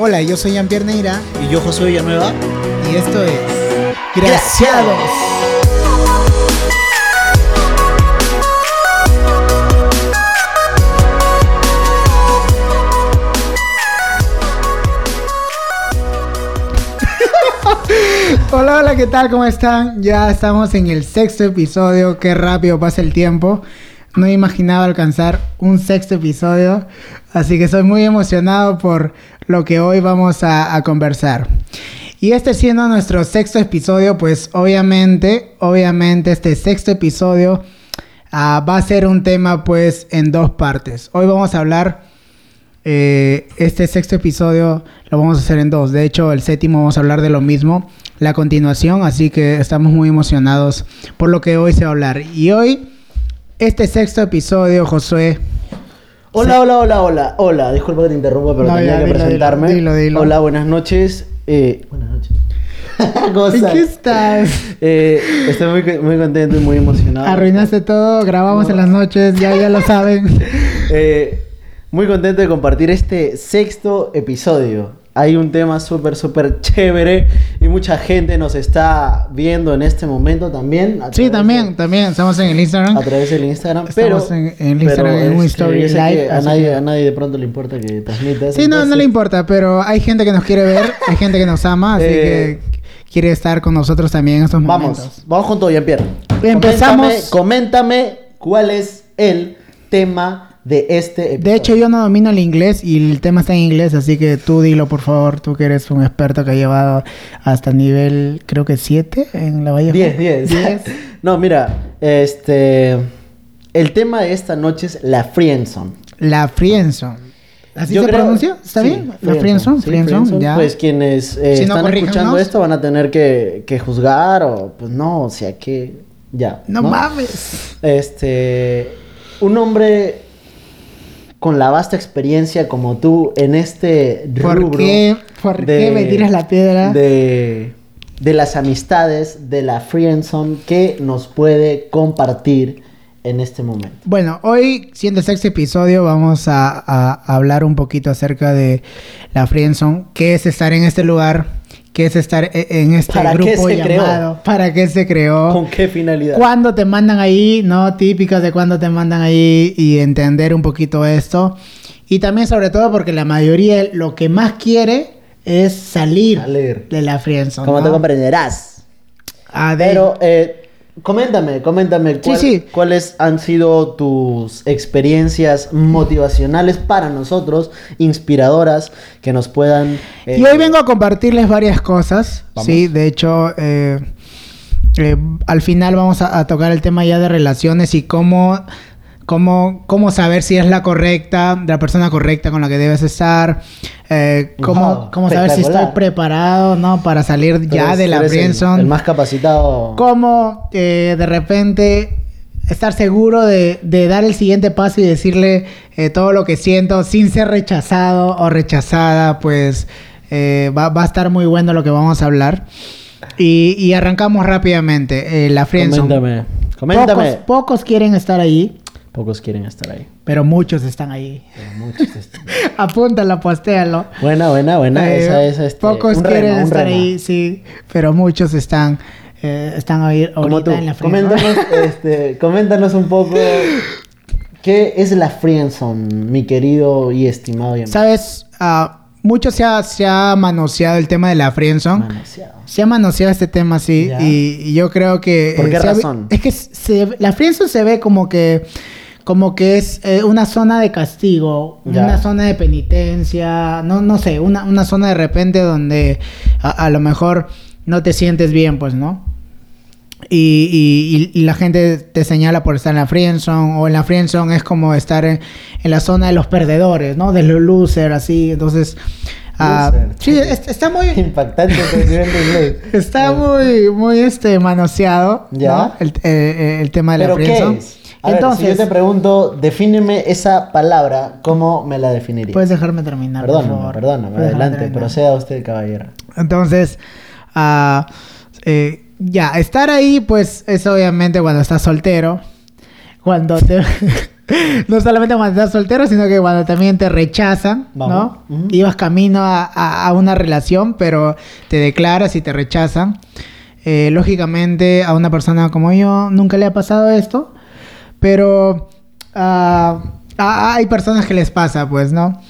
Hola, yo soy Jean-Pierre Neira Y yo, José Villanueva. y esto es Graciados. Hola, hola, ¿qué tal? ¿Cómo están? Ya estamos en el sexto episodio. Qué rápido pasa el tiempo. No imaginaba alcanzar un sexto episodio. Así que estoy muy emocionado por lo que hoy vamos a, conversar. Y este siendo nuestro sexto episodio, pues obviamente, obviamente este sexto episodio ah, va a ser un tema pues en dos partes. Hoy vamos a hablar, eh, este sexto episodio lo vamos a hacer en dos. De hecho, el séptimo vamos a hablar de lo mismo, la continuación, así que estamos muy emocionados por lo que hoy se va a hablar. Y hoy, este sexto episodio, Josué, Hola, hola, hola, hola, hola. Disculpa que te interrumpa, pero No, tenía ya, que dilo, presentarme. dilo, dilo. Hola, buenas noches. Eh, buenas noches. ¿Cómo ¿en estás? qué estás? Eh, estoy muy, muy contento y muy emocionado. Arruinaste todo, grabamos en las noches, ya, ya lo saben. Eh, muy contento de compartir este sexto episodio. Hay un tema súper, súper chévere y mucha gente nos está viendo en este momento también. Sí, también, de- también, estamos en el Instagram. A través del Instagram. Estamos pero, en- en el Instagram pero en un story live, A nadie, que- a nadie de pronto le importa que transmitas. Sí, no, no le importa, pero hay gente que nos quiere ver, hay gente que nos ama, así Eh, que quiere estar con nosotros también en estos Vamos, momentos. vamos con todo, Jean-Pierre. Empezamos. Coméntame, coméntame cuál es el tema de este episodio. De hecho, yo no domino el inglés y el tema está en inglés, así que tú dilo, por favor, tú que eres un experto que ha llevado hasta nivel, creo que 7 en la Valle. 10, 10. 10. no, mira, este. El tema de esta noche es la friendzone. La Friendzone. ¿Así Yo se creo- pronuncia? ¿Está sí, bien? La Friendzone, sí, Friendzone, ya. Pues quienes eh, Si no, están corríjanos. escuchando esto van a tener que, que juzgar o, pues no, o sea que. Ya. no, mames. Este. Un hombre con la vasta experiencia como tú en este ¿Por rubro qué, por qué me tiras la piedra? de, de las amistades, de la friendzone que nos puede compartir en este momento. Bueno, hoy, siendo el sexto episodio, vamos a, a hablar un poquito acerca de la friendzone, qué es estar en este lugar, qué es estar e- en este ¿Para qué grupo se creó? llamado, para qué se creó, ¿Con qué finalidad? cuándo te mandan ahí, no típicas de cuándo te mandan ahí y entender un poquito esto. Y también sobre todo porque la mayoría lo que más quiere es salir, Salir. de la friendzone. Como ¿no? te comprenderás. De- Pero, eh, coméntame, coméntame cuál- sí. cuáles han sido tus experiencias motivacionales para nosotros, inspiradoras, que nos puedan... eh, Y hoy vengo a compartirles varias cosas. Vamos. Sí, de hecho, eh, eh, al final vamos a, a tocar el tema ya de relaciones y cómo, cómo, cómo saber si es la correcta, la persona correcta con la que debes estar. eh, cómo, Wow, cómo saber si estoy preparado ¿no? para salir ya de la eres el-. El, más capacitado. Cómo eh, de repente estar seguro de, de dar el siguiente paso y decirle eh, todo lo que siento sin ser rechazado o rechazada, pues eh, va, va a estar muy bueno lo que vamos a hablar. Y, y arrancamos rápidamente. eh, la friendzone. Coméntame. Coméntame. Pocos, pocos quieren estar ahí, Pocos quieren estar ahí. pero muchos están ahí. pero muchos están- Apúntalo, postéalo. buena, buena, buena. Eh, esa es este, pocos quieren estar ahí, sí, pero muchos están, eh, están ahí ahorita tú. en la friendzone. Coméntanos, este, coméntanos un poco qué es la friendzone, mi querido y estimado y amigo. Sabes, Ah, mucho se ha, se ha manoseado el tema de la friendzone. Manoseado. Se ha manoseado este tema, sí, y, y yo creo que... ¿Por eh, qué ha vi- razón? es que se- la friendzone se ve como que... Como que es eh, una zona de castigo, Ya. una zona de penitencia, no, no sé, una, una zona de repente donde a, a lo mejor no te sientes bien, pues, ¿no? Y, y- la gente te señala por estar en la friendzone, o en la friendzone es como estar en, en la zona de los perdedores, ¿no? De los losers, así, entonces... Loser. sí, es- está muy... Impactante inglés. Está muy, muy este, manoseado, Ya. ¿no? El, eh, eh, el tema de ¿Pero la qué friendzone. es? A ver, Entonces, si yo te pregunto, defíneme esa palabra, ¿cómo me la definirías? puedes dejarme terminar, por Perdóname, favor. perdóname, adelante, terminar. proceda usted, caballero. Entonces, eh, ya, estar ahí, pues, es obviamente cuando estás soltero. Cuando te... no solamente cuando estás soltero, sino que cuando también te rechazan, Vamos. ¿no? Ujú. Ibas camino a, a- a una relación, pero te declaras y te rechazan. Eh, lógicamente, a una persona como yo nunca le ha pasado esto, pero ah, hay personas que les pasa, pues, ¿no?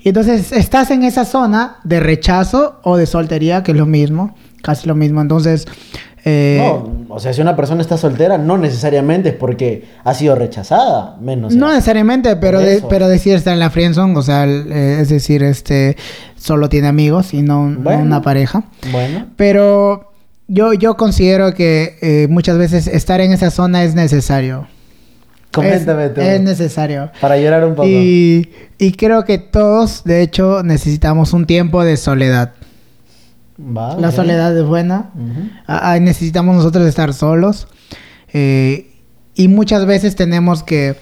Y entonces estás en esa zona de rechazo o de soltería, que es lo mismo, casi lo mismo. Entonces, eh, No, o sea, si una persona está soltera, no necesariamente es porque ha sido rechazada, menos. No necesariamente, pero, de- pero decir está en la friendzone, o sea, eh, es decir, este solo tiene amigos y no, una pareja. Bueno, Pero yo, yo considero que eh, muchas veces estar en esa zona es necesario. coméntame es, tú. es necesario. Para llorar un poco. Y, y creo que todos, de hecho, necesitamos un tiempo de soledad. Va, La soledad es buena. Ah, ah, necesitamos nosotros estar solos. eh, y muchas veces tenemos que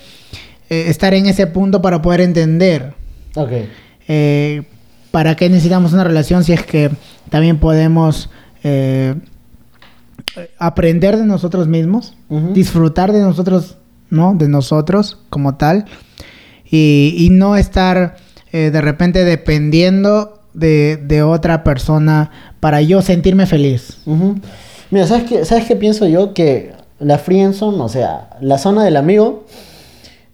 eh, estar en ese punto para poder entender Ok. eh, para qué necesitamos una relación si es que también podemos aprender de nosotros mismos, disfrutar de nosotros, ¿no? De nosotros como tal. Y, y no estar de repente dependiendo de, de otra persona para yo sentirme feliz. Ujú. Mira, ¿sabes qué, ¿sabes qué pienso yo? Que la friendzone, o sea, la zona del amigo,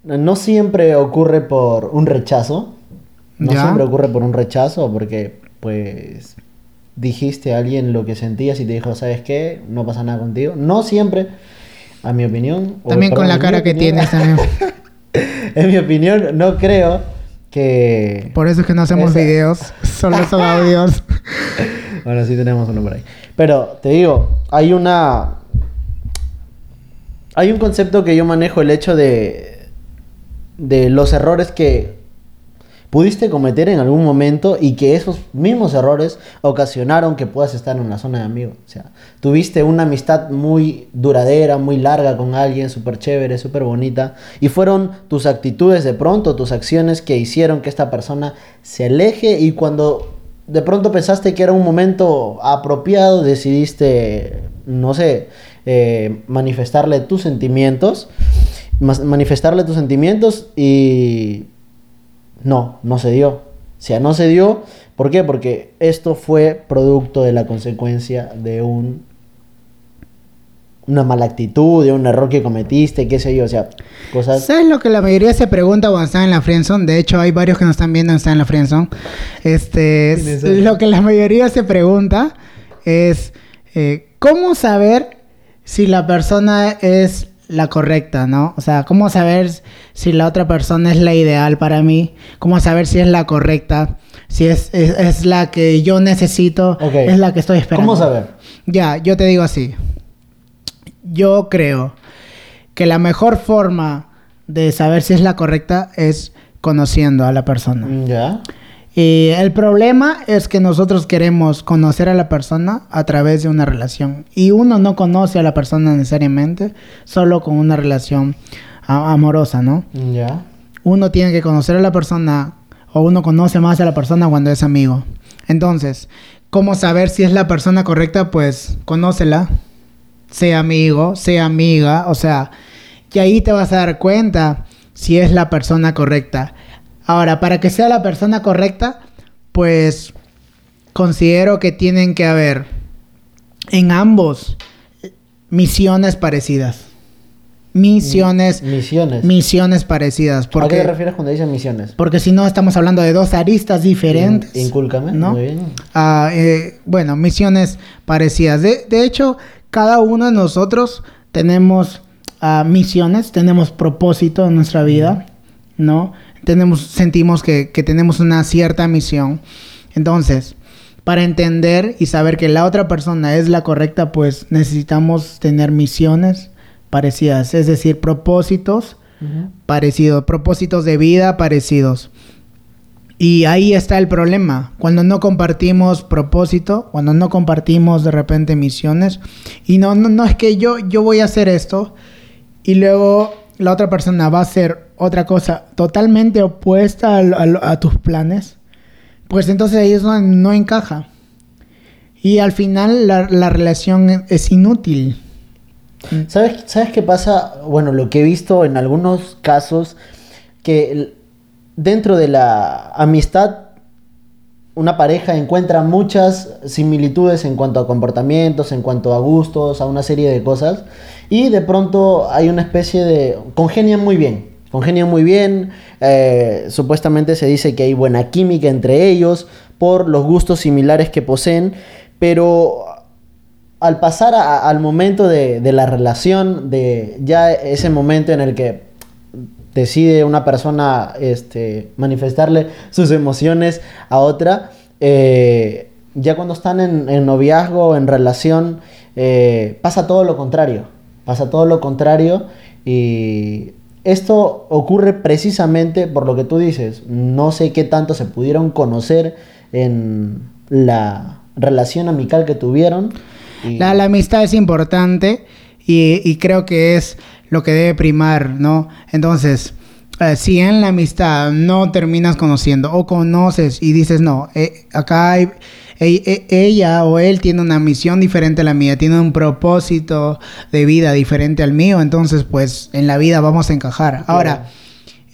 no siempre ocurre por un rechazo. No Ya. siempre ocurre por un rechazo, porque, pues, dijiste a alguien lo que sentías y te dijo, ¿sabes qué? No pasa nada contigo. No siempre, a mi opinión. También con la cara que opinión- tienes también. en mi opinión, no creo que... Por eso es que no hacemos videos, solo son audios. Bueno, sí tenemos uno por ahí. Pero te digo, hay una. Hay un concepto que yo manejo, el hecho de. de los errores que pudiste cometer en algún momento y que esos mismos errores ocasionaron que puedas estar en una zona de amigos. O sea, tuviste una amistad muy duradera, muy larga con alguien, súper chévere, súper bonita, y fueron tus actitudes de pronto, tus acciones que hicieron que esta persona se aleje y cuando de pronto pensaste que era un momento apropiado, decidiste, no sé, eh, manifestarle tus sentimientos, manifestarle tus sentimientos y no, no se dio. O sea, no se dio. ¿Por qué? Porque esto fue producto de la consecuencia de un una mala actitud, de un error que cometiste, qué sé yo, o sea, cosas ¿Sabes lo que la mayoría se pregunta cuando están en la friendzone? De hecho, hay varios que nos están viendo están en la friendzone. Este, lo que la mayoría se pregunta es eh, ¿cómo saber si la persona es la correcta, ¿no? O sea, ¿cómo saber si la otra persona es la ideal para mí? ¿Cómo saber si es la correcta? Si es, es, es la que yo necesito, es la que estoy esperando. ¿Cómo saber? Ya, yo te digo así. Yo creo que la mejor forma de saber si es la correcta es conociendo a la persona. Ya. Y el problema es que nosotros queremos conocer a la persona a través de una relación. Y uno no conoce a la persona necesariamente solo con una relación amorosa, ¿no? Ya. Uno tiene que conocer a la persona o uno conoce más a la persona cuando es amigo. Entonces, ¿cómo saber si es la persona correcta? Pues conócela, sea amigo, sea amiga, o sea, y ahí te vas a dar cuenta si es la persona correcta. Ahora, para que sea la persona correcta, pues considero que tienen que haber en ambos misiones parecidas. Misiones, Misiones. misiones parecidas. ¿A qué te Porque, refieres cuando dices misiones? porque si no, estamos hablando de dos aristas diferentes. In- Incúlcame. ¿no? Muy bien. Ah, eh, bueno, misiones parecidas. De, de hecho, cada uno de nosotros tenemos ah, misiones, tenemos propósito en nuestra vida, ¿no? Tenemos, sentimos que, que tenemos una cierta misión. Entonces, para entender y saber que la otra persona es la correcta, pues necesitamos tener misiones parecidas, es decir, propósitos parecidos, propósitos de vida parecidos. Y ahí está el problema, cuando no compartimos propósito, cuando no compartimos de repente misiones, y no, no, no es que yo, yo voy a hacer esto, y luego la otra persona va a hacer otra cosa totalmente opuesta a, tus planes, pues entonces ahí eso no encaja. Y al final la, la relación es inútil. ¿Sabes, ¿Sabes qué pasa? Bueno, lo que he visto en algunos casos, que dentro de la amistad, una pareja encuentra muchas similitudes en cuanto a comportamientos, en cuanto a gustos, a una serie de cosas, y de pronto hay una especie de... congenian muy bien, congenian muy bien, eh, supuestamente se dice que hay buena química entre ellos por los gustos similares que poseen, pero al pasar al momento de, de la relación, de ya ese momento en el que decide una persona este, manifestarle sus emociones a otra, eh, ya cuando están en, en noviazgo, en relación, eh, pasa todo lo contrario, pasa todo lo contrario y esto ocurre precisamente por lo que tú dices, no sé qué tanto se pudieron conocer en la relación amical que tuvieron. la amistad es importante y, y creo que es lo que debe primar, ¿no? Entonces, eh, si en la amistad no terminas conociendo o conoces y dices, no, eh, acá hay, e- ella o él tiene una misión diferente a la mía, tiene un propósito de vida diferente al mío, entonces pues en la vida vamos a encajar. Ahora,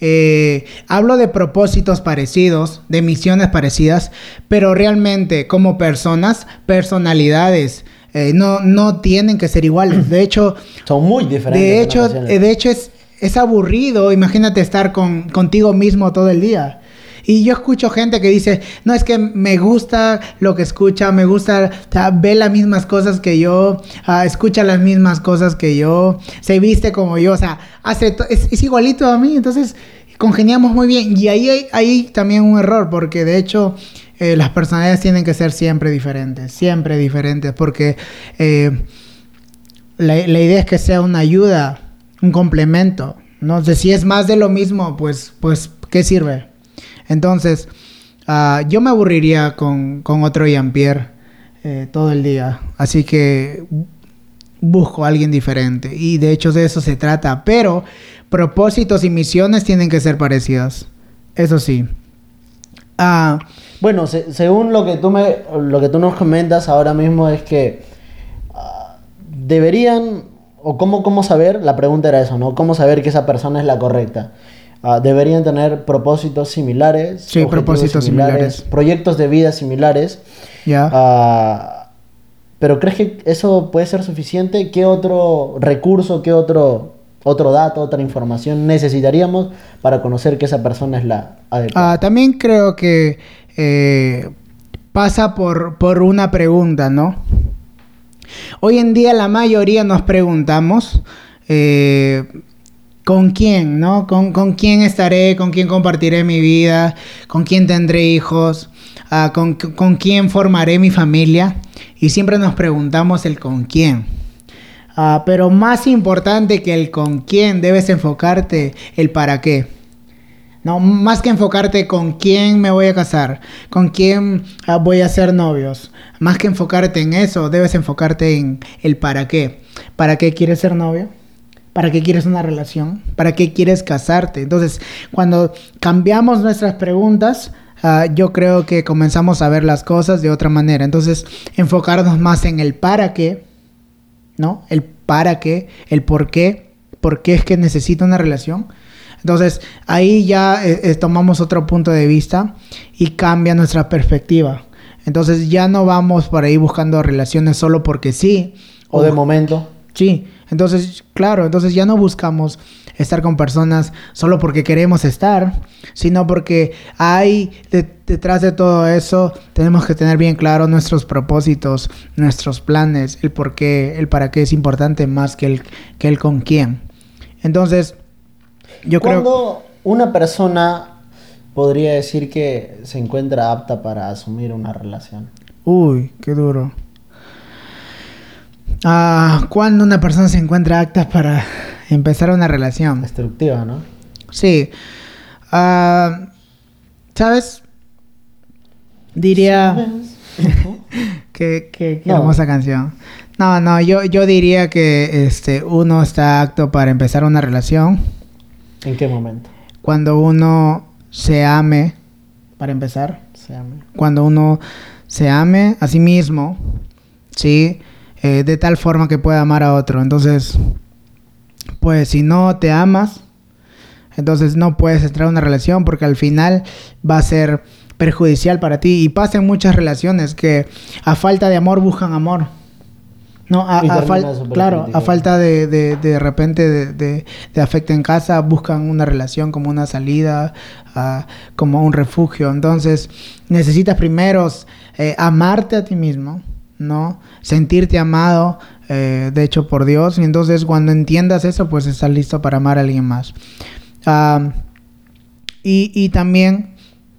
eh, hablo de propósitos parecidos, de misiones parecidas, pero realmente como personas, personalidades, eh, no, no tienen que ser iguales. De hecho, Son muy diferentes. de hecho, de hecho es, es aburrido, imagínate estar con, contigo mismo todo el día. Y yo escucho gente que dice, no, es que me gusta lo que escucha, me gusta, ve las mismas cosas que yo, ah, escucha las mismas cosas que yo, se viste como yo, o sea, hace es, es igualito a mí, entonces congeniamos muy bien. Y ahí hay, hay también un error, porque de hecho eh, las personalidades tienen que ser siempre diferentes, siempre diferentes, porque eh, la, la idea es que sea una ayuda, un complemento. No sé si es más de lo mismo, pues, pues, ¿qué sirve? Entonces, ah, yo me aburriría con, con otro Jean-Pierre eh, todo el día. Así que busco a alguien diferente. Y de hecho de eso se trata. Pero propósitos y misiones tienen que ser parecidas. Eso sí. Ah, Bueno, se- según lo que tú me, lo que tú nos comentas ahora mismo es que ah, deberían o cómo cómo saber, la pregunta era eso, ¿no? ¿Cómo saber que esa persona es la correcta? Ah, deberían tener propósitos similares, Sí, propósitos similares. proyectos de vida similares. ya. Ah, pero ¿crees que eso puede ser suficiente? ¿Qué otro recurso, qué otro otro dato, otra información necesitaríamos para conocer que esa persona es la adecuada? Ah, también creo que eh, pasa por, por una pregunta, ¿no? Hoy en día la mayoría nos preguntamos eh, con quién, ¿no? Con, con quién estaré, con quién compartiré mi vida, con quién tendré hijos, ah, con, con quién formaré mi familia. Y siempre nos preguntamos el con quién. Ah, pero más importante que el con quién, debes enfocarte el para qué. No, más que enfocarte con quién me voy a casar, con quién ah, voy a ser novios. Más que enfocarte en eso, debes enfocarte en el para qué. ¿Para qué quieres ser novio? ¿Para qué quieres una relación? ¿Para qué quieres casarte? Entonces, cuando cambiamos nuestras preguntas, ah, yo creo que comenzamos a ver las cosas de otra manera. Entonces, enfocarnos más en el para qué, ¿no? El para qué, el por qué, por qué es que necesito una relación. Entonces, ahí ya eh, eh, tomamos otro punto de vista y cambia nuestra perspectiva. Entonces, ya no vamos por ahí buscando relaciones solo porque sí. o de momento. Sí, entonces, claro, entonces ya no buscamos estar con personas solo porque queremos estar, sino porque hay de- detrás de todo eso, tenemos que tener bien claro nuestros propósitos, nuestros planes, el por qué, el para qué es importante más que el, que el con quién. Entonces, yo creo... Cuando una persona podría decir que se encuentra apta para asumir una relación. Uy, qué duro. Ah, cuando una persona se encuentra apta para empezar una relación. Destructiva, ¿no? Sí. Ah, ¿Sabes? Diría... qué, qué- qué No. hermosa canción. No, no, yo, yo diría que este, uno está apto para empezar una relación ¿En qué momento? cuando uno se ame, para empezar. Se ame. Cuando uno se ame a sí mismo, ¿sí? Eh, de tal forma que pueda amar a otro. Entonces, pues si no te amas, entonces no puedes entrar en una relación porque al final va a ser perjudicial para ti. Y pasa en muchas relaciones que a falta de amor buscan amor. No, a, a fal- claro, a falta de, de, de repente de, de- de afecto en casa, buscan una relación como una salida, como un refugio. Entonces, necesitas primero eh, amarte a ti mismo, ¿no? Sentirte amado, eh, de hecho, por Dios. Y entonces, cuando entiendas eso, pues estás listo para amar a alguien más. Y, y también,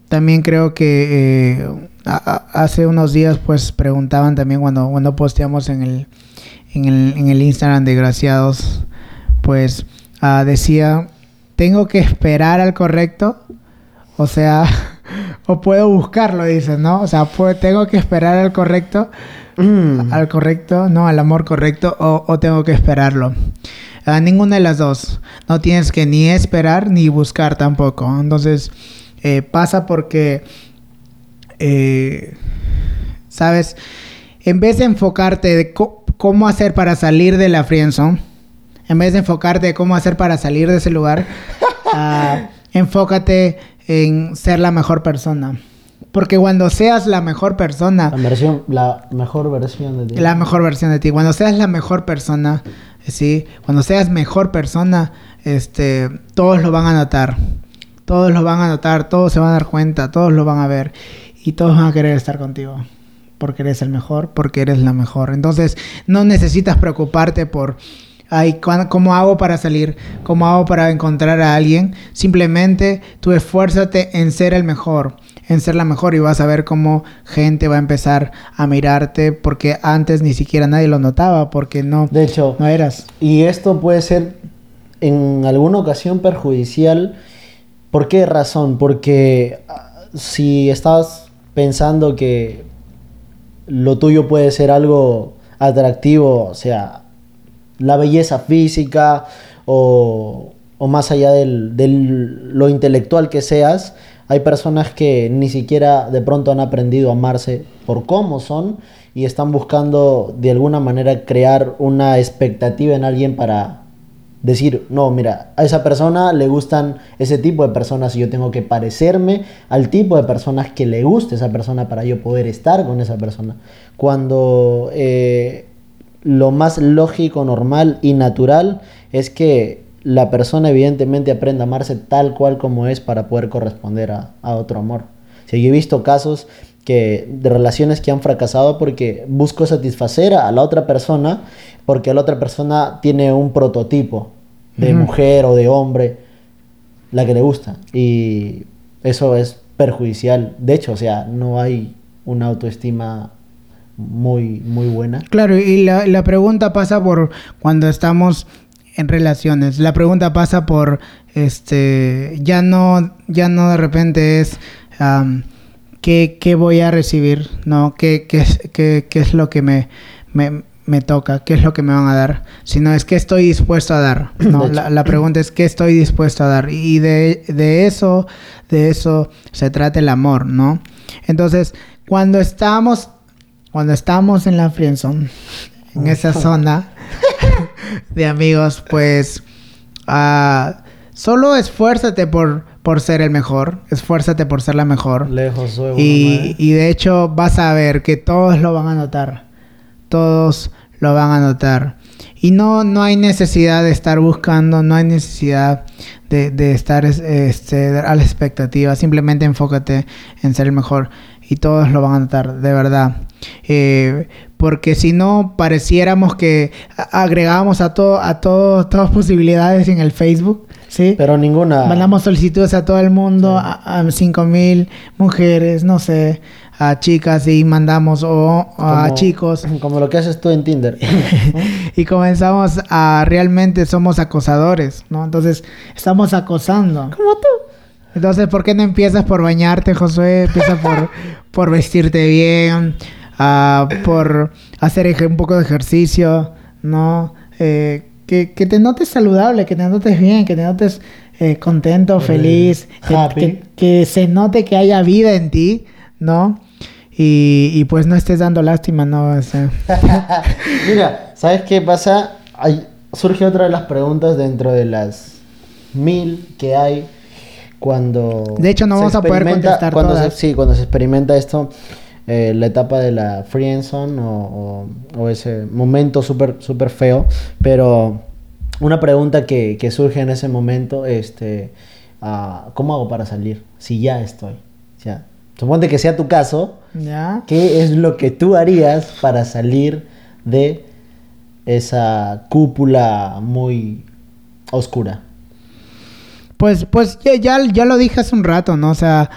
también creo que eh, hace unos días pues preguntaban también cuando, cuando posteamos en el, en el, en el Instagram de Graciados, pues ah, decía, tengo que esperar al correcto, o sea, o puedo buscarlo, dices, ¿no? O sea, puedo- tengo que esperar al correcto, Mm. al correcto, no, al amor correcto, o, tengo que esperarlo. Ah, ninguna de las dos. No tienes que ni esperar ni buscar tampoco. Entonces, eh, pasa porque, eh, ¿sabes? En vez de enfocarte de cómo hacer para salir de la friendzone, en vez de enfocarte de cómo hacer para salir de ese lugar, ah, enfócate en ser la mejor persona. Porque cuando seas la mejor persona, La, versión, la mejor versión de ti. la mejor versión de ti. Cuando seas la mejor persona, sí, cuando seas mejor persona, este, todos lo van a notar. Todos lo van a notar, todos se van a dar cuenta, todos lo van a ver y todos van a querer estar contigo. Porque eres el mejor, porque eres la mejor. Entonces, no necesitas preocuparte por ay, ¿cuándo- ¿cómo hago para salir? ¿Cómo hago para encontrar a alguien? Simplemente tú esfuérzate en ser el mejor, en ser la mejor y vas a ver cómo gente va a empezar a mirarte porque antes ni siquiera nadie lo notaba porque no, De hecho, no eras. y esto puede ser en alguna ocasión perjudicial. ¿Por qué razón? Porque ah, si estás pensando que lo tuyo puede ser algo atractivo, o sea, la belleza física o, o más allá del, del- lo intelectual que seas, hay personas que ni siquiera de pronto han aprendido a amarse por cómo son y están buscando de alguna manera crear una expectativa en alguien para decir, no, mira, a esa persona le gustan ese tipo de personas y yo tengo que parecerme al tipo de personas que le guste esa persona para yo poder estar con esa persona. Cuando eh, lo más lógico, normal y natural es que la persona evidentemente aprenda a amarse tal cual como es para poder corresponder a, a otro amor. O sea, yo he visto casos que, de relaciones que han fracasado porque busco satisfacer a la otra persona porque la otra persona tiene un prototipo de mujer o de hombre, la que le gusta. Y eso es perjudicial. De hecho, o sea, no hay una autoestima muy, muy buena. Claro, y la, la pregunta pasa por cuando estamos en relaciones. La pregunta pasa por este ya no, ya no de repente es am, ¿qué, qué voy a recibir, ¿no? ¿Qué, qué, es- qué- qué es lo que me, me, me toca? ¿Qué es lo que me van a dar? Sino es qué estoy dispuesto a dar. ¿no? La, la pregunta es qué estoy dispuesto a dar. Y de, de eso, de eso se trata el amor, ¿no? Entonces, cuando estamos, cuando estamos en la friendzone, en esa zona de amigos, pues ah, solo esfuérzate por, por ser el mejor, esfuérzate por ser la mejor. Lejos soy Y, madre. y de hecho vas a ver que todos lo van a notar. Todos lo van a notar. Y no, no hay necesidad de estar buscando, no hay necesidad de, de estar es- este, a la expectativa. Simplemente enfócate en ser el mejor. Y todos lo van a notar, de verdad. Eh, porque si no, pareciéramos que a- agregamos a todo, a todo, todas posibilidades en el Facebook. ¿sí? Pero ninguna. Mandamos solicitudes a todo el mundo, a, a 5000 mujeres, no sé, a chicas y mandamos o a como- chicos Como lo que haces tú en Tinder. y comenzamos a realmente somos acosadores, ¿no? Entonces estamos acosando. Como tú. Entonces, ¿por qué no empiezas por bañarte, Josué? Empieza por, por vestirte bien, ah, por hacer un poco de ejercicio, ¿no? Eh, que, que te notes saludable, que te notes bien, que te notes eh, contento, feliz, que, happy. que- que se note que haya vida en ti, ¿no? y, y pues no estés dando lástima, ¿no? O sea, Mira, ¿sabes qué pasa? Hay- surge otra de las preguntas dentro de las mil que hay cuando... De hecho, no vamos a poder contestar cuando se- todas. sí, cuando se experimenta esto, eh, la etapa de la friendzone o, o, o ese momento súper súper feo, pero una pregunta que, que surge en ese momento, este, ah, ¿cómo hago para salir? Si ya estoy. Sea, suponte que sea tu caso, ¿ya? ¿Qué es lo que tú harías para salir de esa cúpula muy oscura? Pues, pues ya, ya, ya lo dije hace un rato, ¿no? O sea,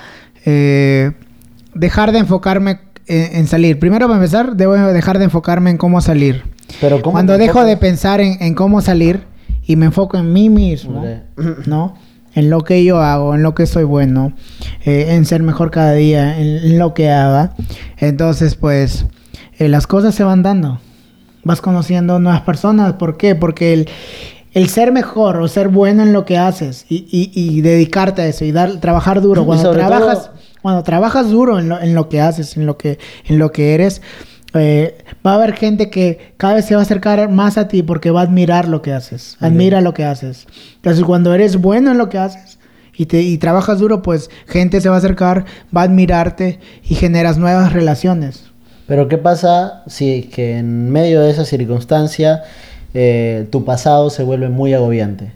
eh, dejar de enfocarme en, en salir. Primero, para empezar, debo dejar de enfocarme en cómo salir. Pero ¿cómo Cuando dejo de pensar en, en cómo salir y me enfoco en mí mismo. ¿no? En lo que yo hago, en lo que soy bueno, eh, en ser mejor cada día, en, en lo que haga. Entonces, pues, eh, las cosas se van dando. Vas conociendo nuevas personas. ¿Por qué? Porque el, el ser mejor o ser bueno en lo que haces y, y- y dedicarte a eso y dar, trabajar duro. Cuando trabajas, todo- cuando trabajas duro en lo, en lo que haces, en lo que, en lo que eres, eh, va a haber gente que cada vez se va a acercar más a ti porque va a admirar lo que haces. Admira lo que haces. Entonces, cuando eres bueno en lo que haces y, te, y trabajas duro, pues gente se va a acercar, va a admirarte y generas nuevas relaciones. Pero ¿qué pasa si es que en medio de esa circunstancia eh, tu pasado se vuelve muy agobiante?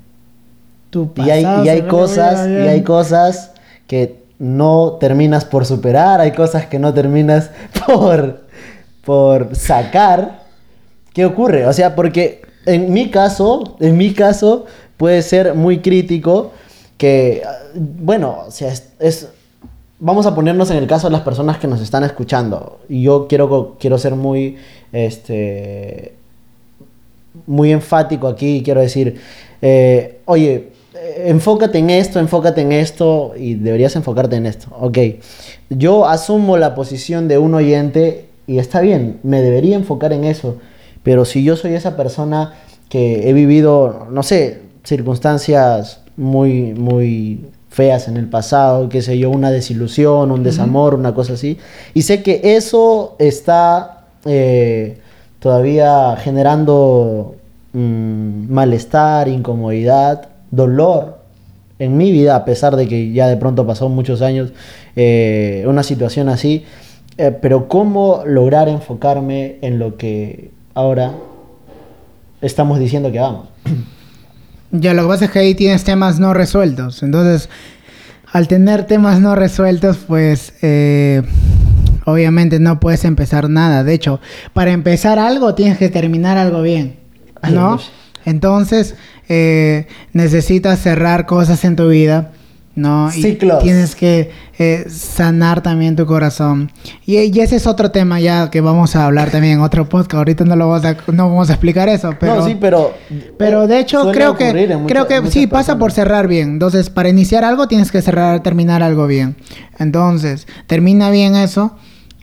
Tu Y hay, pasado y hay cosas, y hay cosas que no terminas por superar, hay cosas que no terminas por, por sacar. ¿Qué ocurre? O sea, porque en mi caso, en mi caso, puede ser muy crítico que, bueno, o sea, es, vamos a ponernos en el caso de las personas que nos están escuchando. Y yo quiero, quiero ser muy, este, muy enfático aquí, quiero decir, eh, oye, enfócate en esto, enfócate en esto y deberías enfocarte en esto. Ok, yo asumo la posición de un oyente y está bien, me debería enfocar en eso, pero si yo soy esa persona que he vivido, no sé, circunstancias muy, muy feas en el pasado, qué sé yo, una desilusión, un desamor, una cosa así, y sé que eso está eh, todavía generando mm, malestar, incomodidad, dolor en mi vida, a pesar de que ya de pronto pasó muchos años eh, una situación así, eh, pero cómo lograr enfocarme en lo que ahora estamos diciendo que hagamos. Ya, lo que pasa es que ahí tienes temas no resueltos. Entonces, al tener temas no resueltos, pues eh, obviamente no puedes empezar nada. De hecho, para empezar algo tienes que terminar algo bien. ¿No? Entonces, eh, necesitas cerrar cosas en tu vida. ¿no? Y Ciclos. tienes que eh, sanar también tu corazón. Y, y ese es otro tema ya que vamos a hablar también en otro podcast. Ahorita no lo vamos a, no vamos a explicar eso, pero... no, sí, pero... Pero de hecho creo que muchas- creo que sí pasa por cerrar bien. Entonces, para iniciar algo tienes que cerrar terminar algo bien. Entonces, termina bien eso,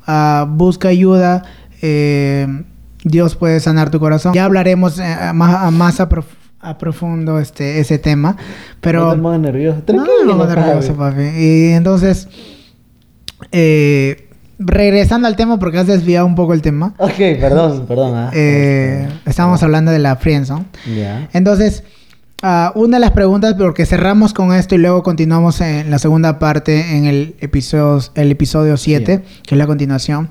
ah, busca ayuda, eh, Dios puede sanar tu corazón. Ya hablaremos eh, a más más a, prof- a profundo este ese tema, pero No te pongas nervioso. Tranquilo, no nervioso, papi. Y entonces eh, regresando al tema porque has desviado un poco el tema. Ok, perdón, perdón. ah. Eh, estábamos hablando de la friendzone. Ya. Entonces, ah, una de las preguntas, porque cerramos con esto y luego continuamos en la segunda parte, en el episodio, el episodio 7, que es la continuación.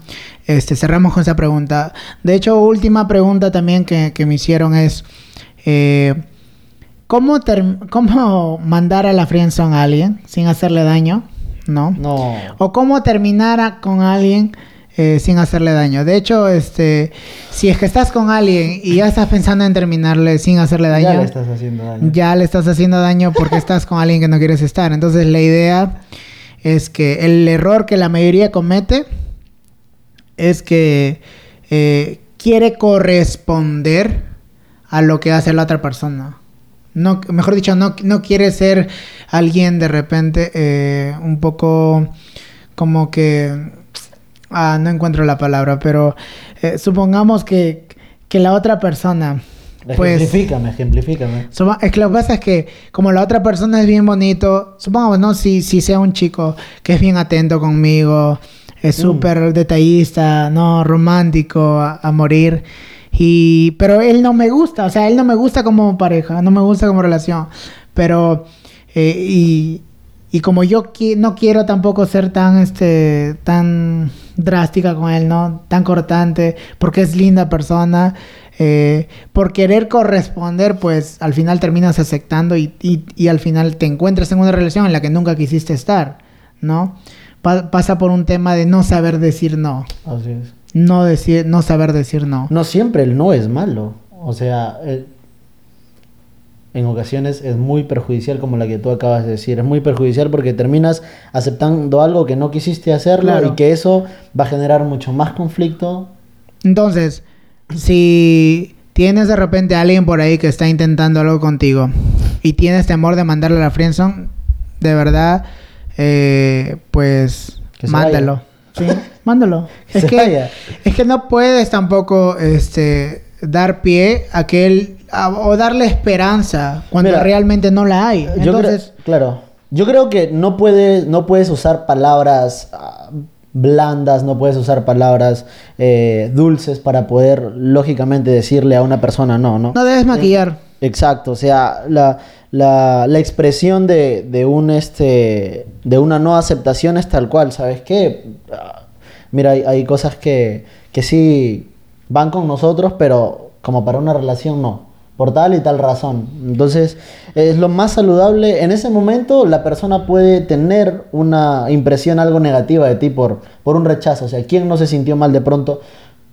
Este, cerramos con esa pregunta. De hecho, última pregunta también que, que me hicieron es, eh, ¿cómo, ¿cómo mandar a la friendzone a alguien sin hacerle daño? ¿No? No. O cómo terminar con alguien eh, sin hacerle daño. De hecho, este, si es que estás con alguien y ya estás pensando en terminarle sin hacerle daño, Ya le estás haciendo daño. ya le estás haciendo daño porque estás con alguien que no quieres estar. Entonces, la idea es que el error que la mayoría comete es que eh, quiere corresponder a lo que hace la otra persona. No, mejor dicho, no, no quiere ser alguien de repente eh, un poco como que... Ah, no encuentro la palabra, pero eh, supongamos que, que la otra persona... Pues, Ejemplifícame, ejemplifícame. Es que lo que pasa es que como la otra persona es bien bonito, supongamos, ¿no? Si, si sea un chico que es bien atento conmigo, Es Mm. súper detallista, no romántico a, a morir. Y pero él no me gusta, o sea, él no me gusta como pareja, no me gusta como relación. Pero eh, y, y como yo qui- no quiero tampoco ser tan este tan drástica con él, ¿no? Tan cortante, porque es linda persona. eh, por querer corresponder, pues al final terminas aceptando y, y- y al final te encuentras en una relación en la que nunca quisiste estar, ¿no? Pa- pasa por un tema de no saber decir no. Así es. No, decir, no saber decir no. No siempre el no es malo. O sea, el- en ocasiones es muy perjudicial como la que tú acabas de decir. Es muy perjudicial porque terminas aceptando algo que no quisiste hacerlo Claro. y que eso va a generar mucho más conflicto. Entonces, si tienes de repente a alguien por ahí que está intentando algo contigo y tienes temor de mandarle a la friendzone, de verdad, eh, pues mándalo. Sí, mándalo. Que es que vaya. es que no puedes tampoco este dar pie a que él a- o darle esperanza cuando Mira, realmente no la hay. Yo Entonces, creo, claro. Yo creo que no puedes, no puedes usar palabras ah, blandas, no puedes usar palabras eh, dulces para poder lógicamente decirle a una persona no, ¿no? no debes maquillar. Exacto, o sea, la, la, la expresión de, de un este de una no aceptación es tal cual, ¿sabes qué? Ah, Mira, hay, cosas que, que sí van con nosotros, pero como para una relación no, por tal y tal razón. Entonces, es lo más saludable. En ese momento, la persona puede tener una impresión algo negativa de ti por, por un rechazo. O sea, ¿quién no se sintió mal de pronto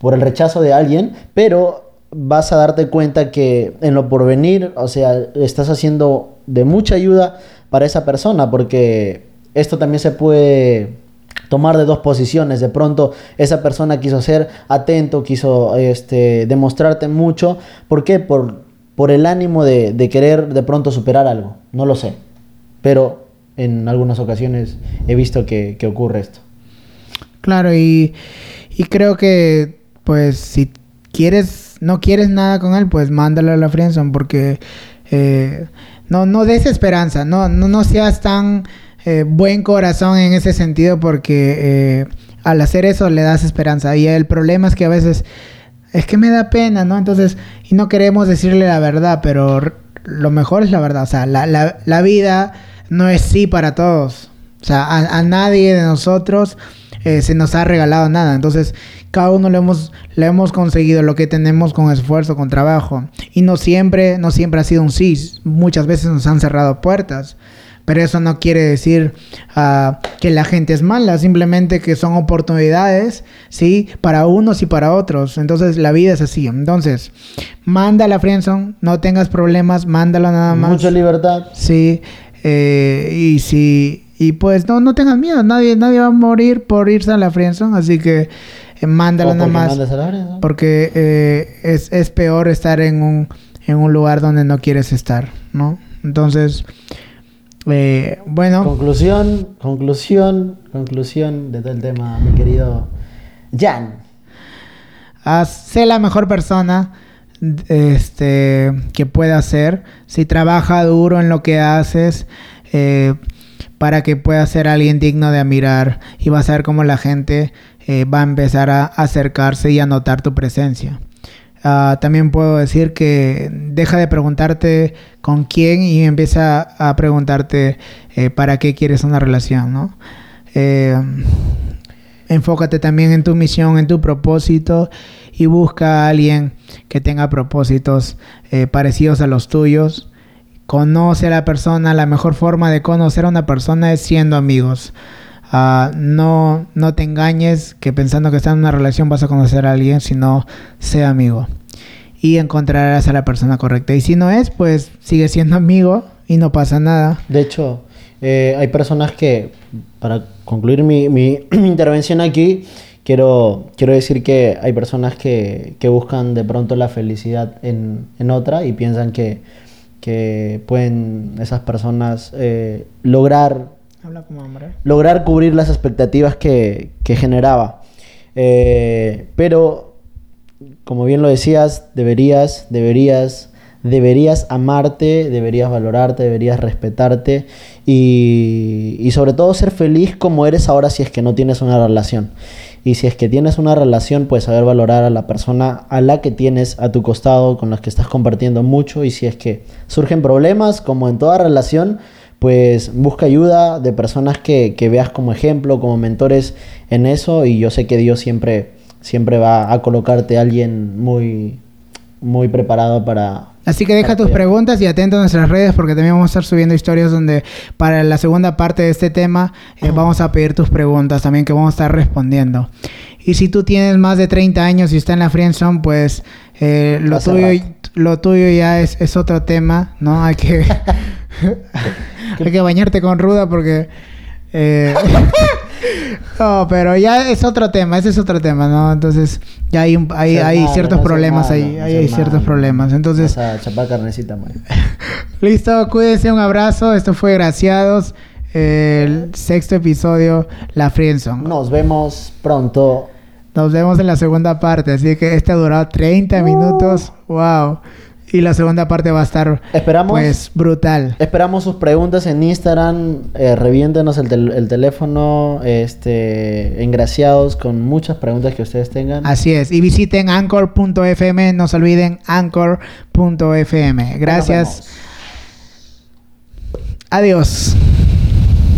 por el rechazo de alguien? Pero vas a darte cuenta que en lo porvenir, o sea, estás haciendo de mucha ayuda para esa persona, porque esto también se puede tomar de dos posiciones. De pronto esa persona quiso ser atento, quiso este, demostrarte mucho. ¿Por qué? Por, por el ánimo de, de querer de pronto superar algo. No lo sé. Pero en algunas ocasiones he visto que, que ocurre esto. Claro, y, y creo que, pues, si quieres, no quieres nada con él, pues mándalo a la friendzone, porque eh, no, no des esperanza, no, no, no seas tan eh, buen corazón en ese sentido, porque eh, al hacer eso le das esperanza. Y el problema es que a veces es que me da pena, ¿no? Entonces, y no queremos decirle la verdad, pero lo mejor es la verdad. O sea, la, la, la vida no es sí para todos. O sea, a, nadie de nosotros eh, se nos ha regalado nada. Entonces, cada uno le hemos, le hemos conseguido lo que tenemos con esfuerzo, con trabajo. Y no siempre, no siempre ha sido un sí. Muchas veces nos han cerrado puertas. Pero eso no quiere decir ah, que la gente es mala, simplemente que son oportunidades, ¿sí? Para unos y para otros. Entonces la vida es así. Entonces, manda la friendzone, no tengas problemas, mándalo nada más. Mucha libertad. Sí, eh, y si y pues no no tengas miedo, nadie nadie va a morir por irse a la friendzone, así que eh, nada más a porque eh, es, es peor estar en un en un lugar donde no quieres estar, ¿no? Entonces, eh, bueno, Conclusión, conclusión, conclusión de todo el tema, mi querido Jan. sé la mejor persona este que puedas ser. Si trabaja duro en lo que haces eh, para que puedas ser alguien digno de admirar. Y vas a ver cómo la gente eh, va a empezar a acercarse y a notar tu presencia Ah, también puedo decir que deja de preguntarte con quién y empieza a preguntarte eh, para qué quieres una relación, ¿no? Eh, enfócate también en tu misión, en tu propósito y busca a alguien que tenga propósitos eh, parecidos a los tuyos. Conoce a la persona, la mejor forma de conocer a una persona es siendo amigos. Ah, no, no te engañes que pensando que estás en una relación vas a conocer a alguien, sino sea amigo. Y encontrarás a la persona correcta. Y si no es, pues sigue siendo amigo y no pasa nada. De hecho, eh, hay personas que, para concluir mi, mi intervención aquí, quiero, quiero decir que hay personas que, que buscan de pronto la felicidad en, en otra y piensan que, que pueden esas personas eh, lograr Habla como hombre. lograr cubrir las expectativas que, que generaba. Eh, pero, como bien lo decías, deberías, deberías deberías amarte, deberías valorarte, deberías respetarte y, y sobre todo ser feliz como eres ahora si es que no tienes una relación. Y si es que tienes una relación, pues saber valorar a la persona a la que tienes a tu costado, con la que estás compartiendo mucho. Y si es que surgen problemas, como en toda relación, pues busca ayuda de personas que, que veas como ejemplo, como mentores en eso. Y yo sé que Dios siempre, siempre va a colocarte a alguien muy, muy preparado para, Así que deja tus preguntas y atento a nuestras redes porque también vamos a estar subiendo historias donde para la segunda parte de este tema eh, vamos a pedir tus preguntas también que vamos a estar respondiendo. Y si tú tienes más de 30 años y está en la friendzone, pues eh, lo, tuyo, rato. lo tuyo ya es, es otro tema, ¿no? Hay que, hay que bañarte con ruda porque... eh, no, pero ya es otro tema, ese es otro tema, ¿no? Entonces ya hay, un- hay, Ser hay malo, ciertos no problemas malo, ahí, no hay ciertos malo. problemas. Entonces... Vas a chapar carnecita, man. Listo, cuídense, un abrazo. Esto fue Graciados, el sexto episodio, La Friendzone. Nos vemos pronto. Nos vemos en la segunda parte, así que este ha durado 30 minutos. Wow. Y la segunda parte va a estar, Esperamos. pues, brutal. Esperamos sus preguntas en Instagram. Eh, reviéntenos el, tel- el teléfono. Este, engraciados con muchas preguntas que ustedes tengan. Así es. Y visiten anchor.fm. No se olviden anchor.fm. Gracias. Adiós.